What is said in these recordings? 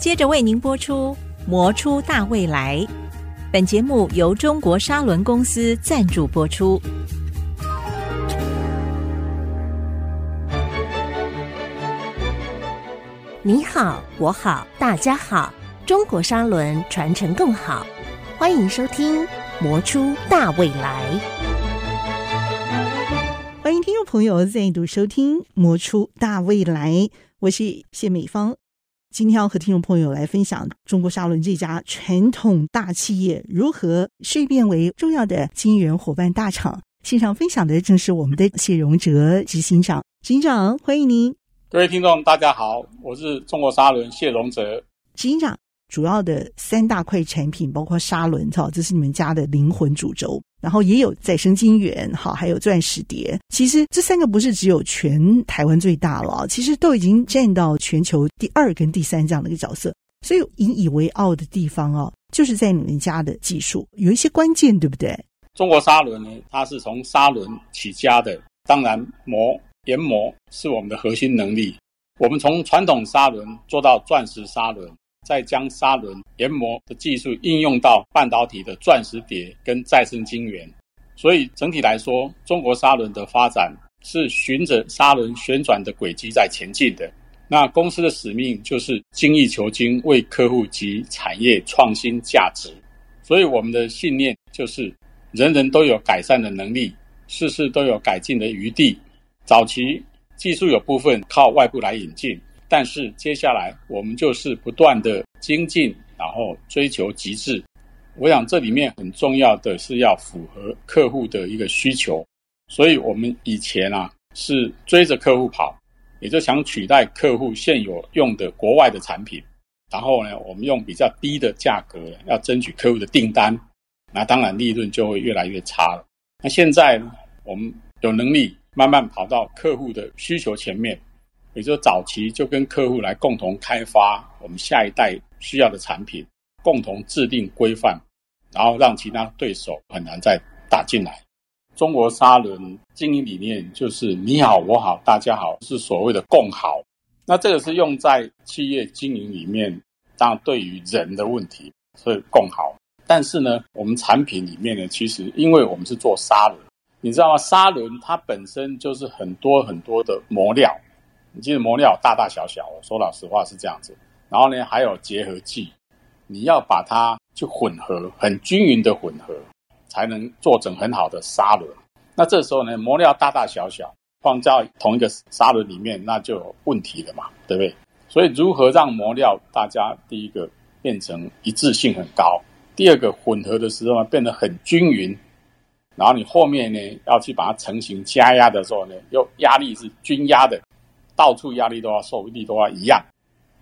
接着为您播出《磨出大未来》。本节目由中国砂轮公司赞助播出。你好，我好，大家好，中国砂轮传承更好。欢迎收听《磨出大未来》。欢迎听众朋友再度收听《磨出大未来》，我是谢美芳。今天要和听众朋友来分享中国砂轮这家传统大企业如何蜕变为重要的经营伙伴大厂。现场分享的正是我们的谢荣哲执行长，执行长欢迎您。各位听众大家好，我是中国砂轮谢荣哲执行长。主要的三大块产品包括砂轮，哈，这是你们家的灵魂主轴。然后也有再生晶圆，好，还有钻石碟。其实这三个不是只有全台湾最大了，其实都已经占到全球第二跟第三这样的一个角色。所以引以为傲的地方哦，就是在你们家的技术有一些关键，对不对？中国砂轮呢，它是从砂轮起家的，当然磨研磨是我们的核心能力。我们从传统砂轮做到钻石砂轮。再将砂轮研磨的技术应用到半导体的钻石碟跟再生晶圆，所以整体来说，中国砂轮的发展是循着砂轮旋转的轨迹在前进的。那公司的使命就是精益求精，为客户及产业创新价值。所以我们的信念就是，人人都有改善的能力，事事都有改进的余地。早期技术有部分靠外部来引进。但是接下来我们就是不断的精进，然后追求极致。我想这里面很重要的是要符合客户的一个需求，所以我们以前啊是追着客户跑，也就想取代客户现有用的国外的产品，然后呢，我们用比较低的价格要争取客户的订单，那当然利润就会越来越差了。那现在呢，我们有能力慢慢跑到客户的需求前面。也就早期就跟客户来共同开发我们下一代需要的产品，共同制定规范，然后让其他对手很难再打进来。中国砂轮经营理念就是你好我好大家好，是所谓的共好。那这个是用在企业经营里面，当然对于人的问题，是共好。但是呢，我们产品里面呢，其实因为我们是做砂轮，你知道吗？砂轮它本身就是很多很多的磨料。你记得磨料大大小小，我说老实话是这样子。然后呢，还有结合剂，你要把它去混合，很均匀的混合，才能做成很好的砂轮。那这时候呢，磨料大大小小放在同一个砂轮里面，那就有问题了嘛，对不对？所以如何让磨料大家第一个变成一致性很高，第二个混合的时候呢，变得很均匀，然后你后面呢要去把它成型加压的时候呢，又压力是均压的。到处压力都要受力都要一样，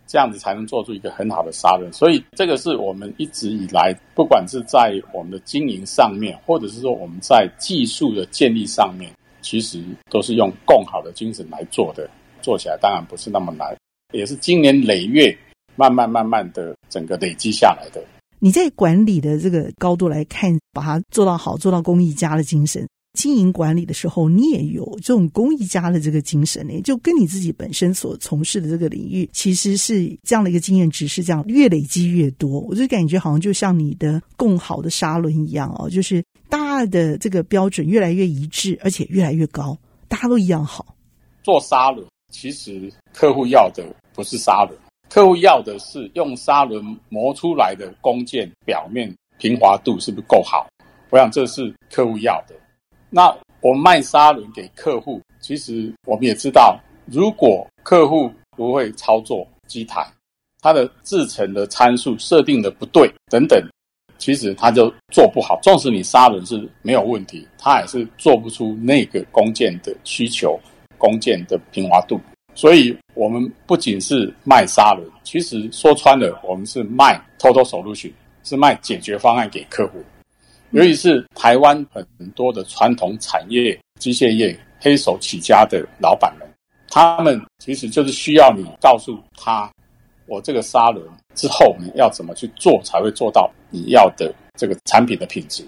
这样子才能做出一个很好的砂轮。所以这个是我们一直以来，不管是在我们的经营上面，或者是说我们在技术的建立上面，其实都是用共好的精神来做的。做起来当然不是那么难，也是经年累月，慢慢慢慢的整个累积下来的。你在管理的这个高度来看，把它做到好，做到工艺家的精神。经营管理的时候，你也有这种工艺家的这个精神呢，就跟你自己本身所从事的这个领域，其实是这样的一个经验值是这样，越累积越多。我就感觉好像就像你的共好的砂轮一样哦，就是大家的这个标准越来越一致，而且越来越高，大家都一样好。做砂轮，其实客户要的不是砂轮，客户要的是用砂轮磨出来的工件表面平滑度是不是够好？我想这是客户要的。那我们卖砂轮给客户，其实我们也知道，如果客户不会操作机台，它的制程的参数设定的不对等等，其实他就做不好。纵使你砂轮是没有问题，他也是做不出那个工件的需求、工件的平滑度。所以，我们不仅是卖砂轮，其实说穿了，我们是卖 Total Solution，是卖解决方案给客户。尤其是台湾很多的传统产业、机械业黑手起家的老板们，他们其实就是需要你告诉他，我这个砂轮之后你要怎么去做才会做到你要的这个产品的品质。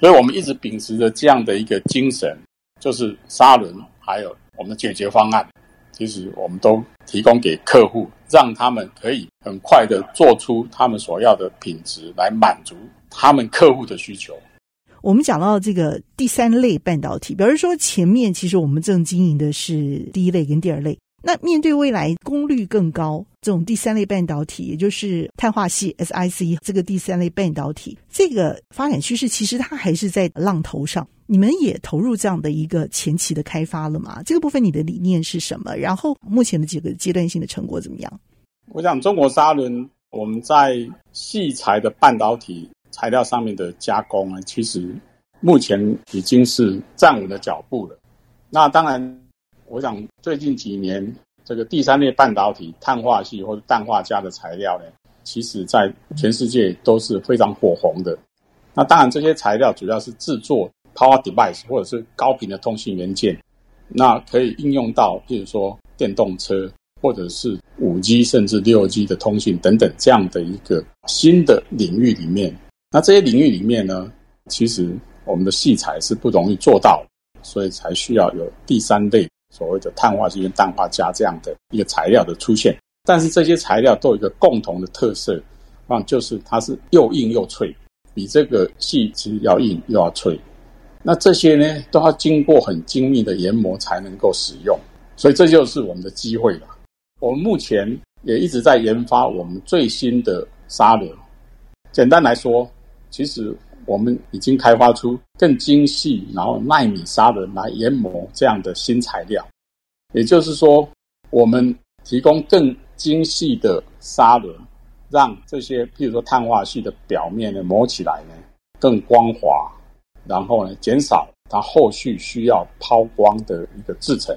所以我们一直秉持着这样的一个精神，就是砂轮还有我们的解决方案，其实我们都提供给客户，让他们可以很快的做出他们所要的品质，来满足他们客户的需求。我们讲到这个第三类半导体，比如说前面其实我们正经营的是第一类跟第二类。那面对未来功率更高这种第三类半导体，也就是碳化系 SiC 这个第三类半导体，这个发展趋势其实它还是在浪头上。你们也投入这样的一个前期的开发了吗？这个部分你的理念是什么？然后目前的几个阶段性的成果怎么样？我想中国砂轮我们在细材的半导体材料上面的加工呢，其实目前已经是站稳了脚步了。那当然。我想最近几年，这个第三类半导体碳化系或者氮化镓的材料呢，其实在全世界都是非常火红的。那当然，这些材料主要是制作 power device 或者是高频的通信元件，那可以应用到，譬如说电动车或者是五 G 甚至六 G 的通信等等这样的一个新的领域里面。那这些领域里面呢，其实我们的细材是不容易做到，所以才需要有第三类。所谓的碳化矽跟氮化镓这样的一个材料的出现，但是这些材料都有一个共同的特色，啊，就是它是又硬又脆，比这个细其实要硬又要脆。那这些呢，都要经过很精密的研磨才能够使用，所以这就是我们的机会了。我们目前也一直在研发我们最新的砂轮。简单来说，其实。我们已经开发出更精细，然后纳米砂轮来研磨这样的新材料。也就是说，我们提供更精细的砂轮，让这些譬如说碳化系的表面呢磨起来呢更光滑，然后呢减少它后续需要抛光的一个制程。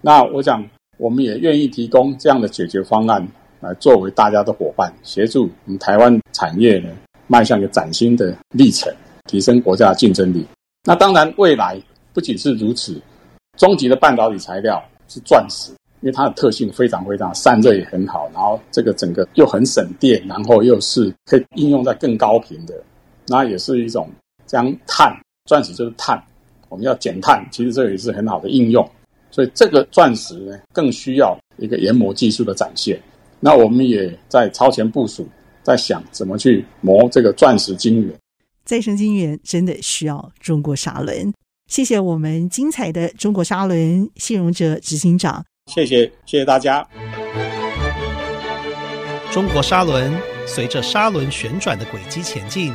那我想，我们也愿意提供这样的解决方案来作为大家的伙伴，协助我们台湾产业呢。迈向一个崭新的历程，提升国家的竞争力。那当然，未来不仅是如此，终极的半导体材料是钻石，因为它的特性非常非常散热也很好，然后这个整个又很省电，然后又是可以应用在更高频的，那也是一种将碳，钻石就是碳，我们要减碳，其实这也是很好的应用。所以这个钻石呢，更需要一个研磨技术的展现。那我们也在超前部署。在想怎么去磨这个钻石晶圆，再生晶圆真的需要中国砂轮。谢谢我们精彩的中国砂轮谢荣哲执行长，谢谢谢谢大家。中国砂轮随着砂轮旋转的轨迹前进，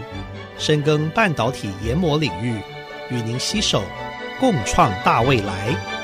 深耕半导体研磨领域，与您携手共创大未来。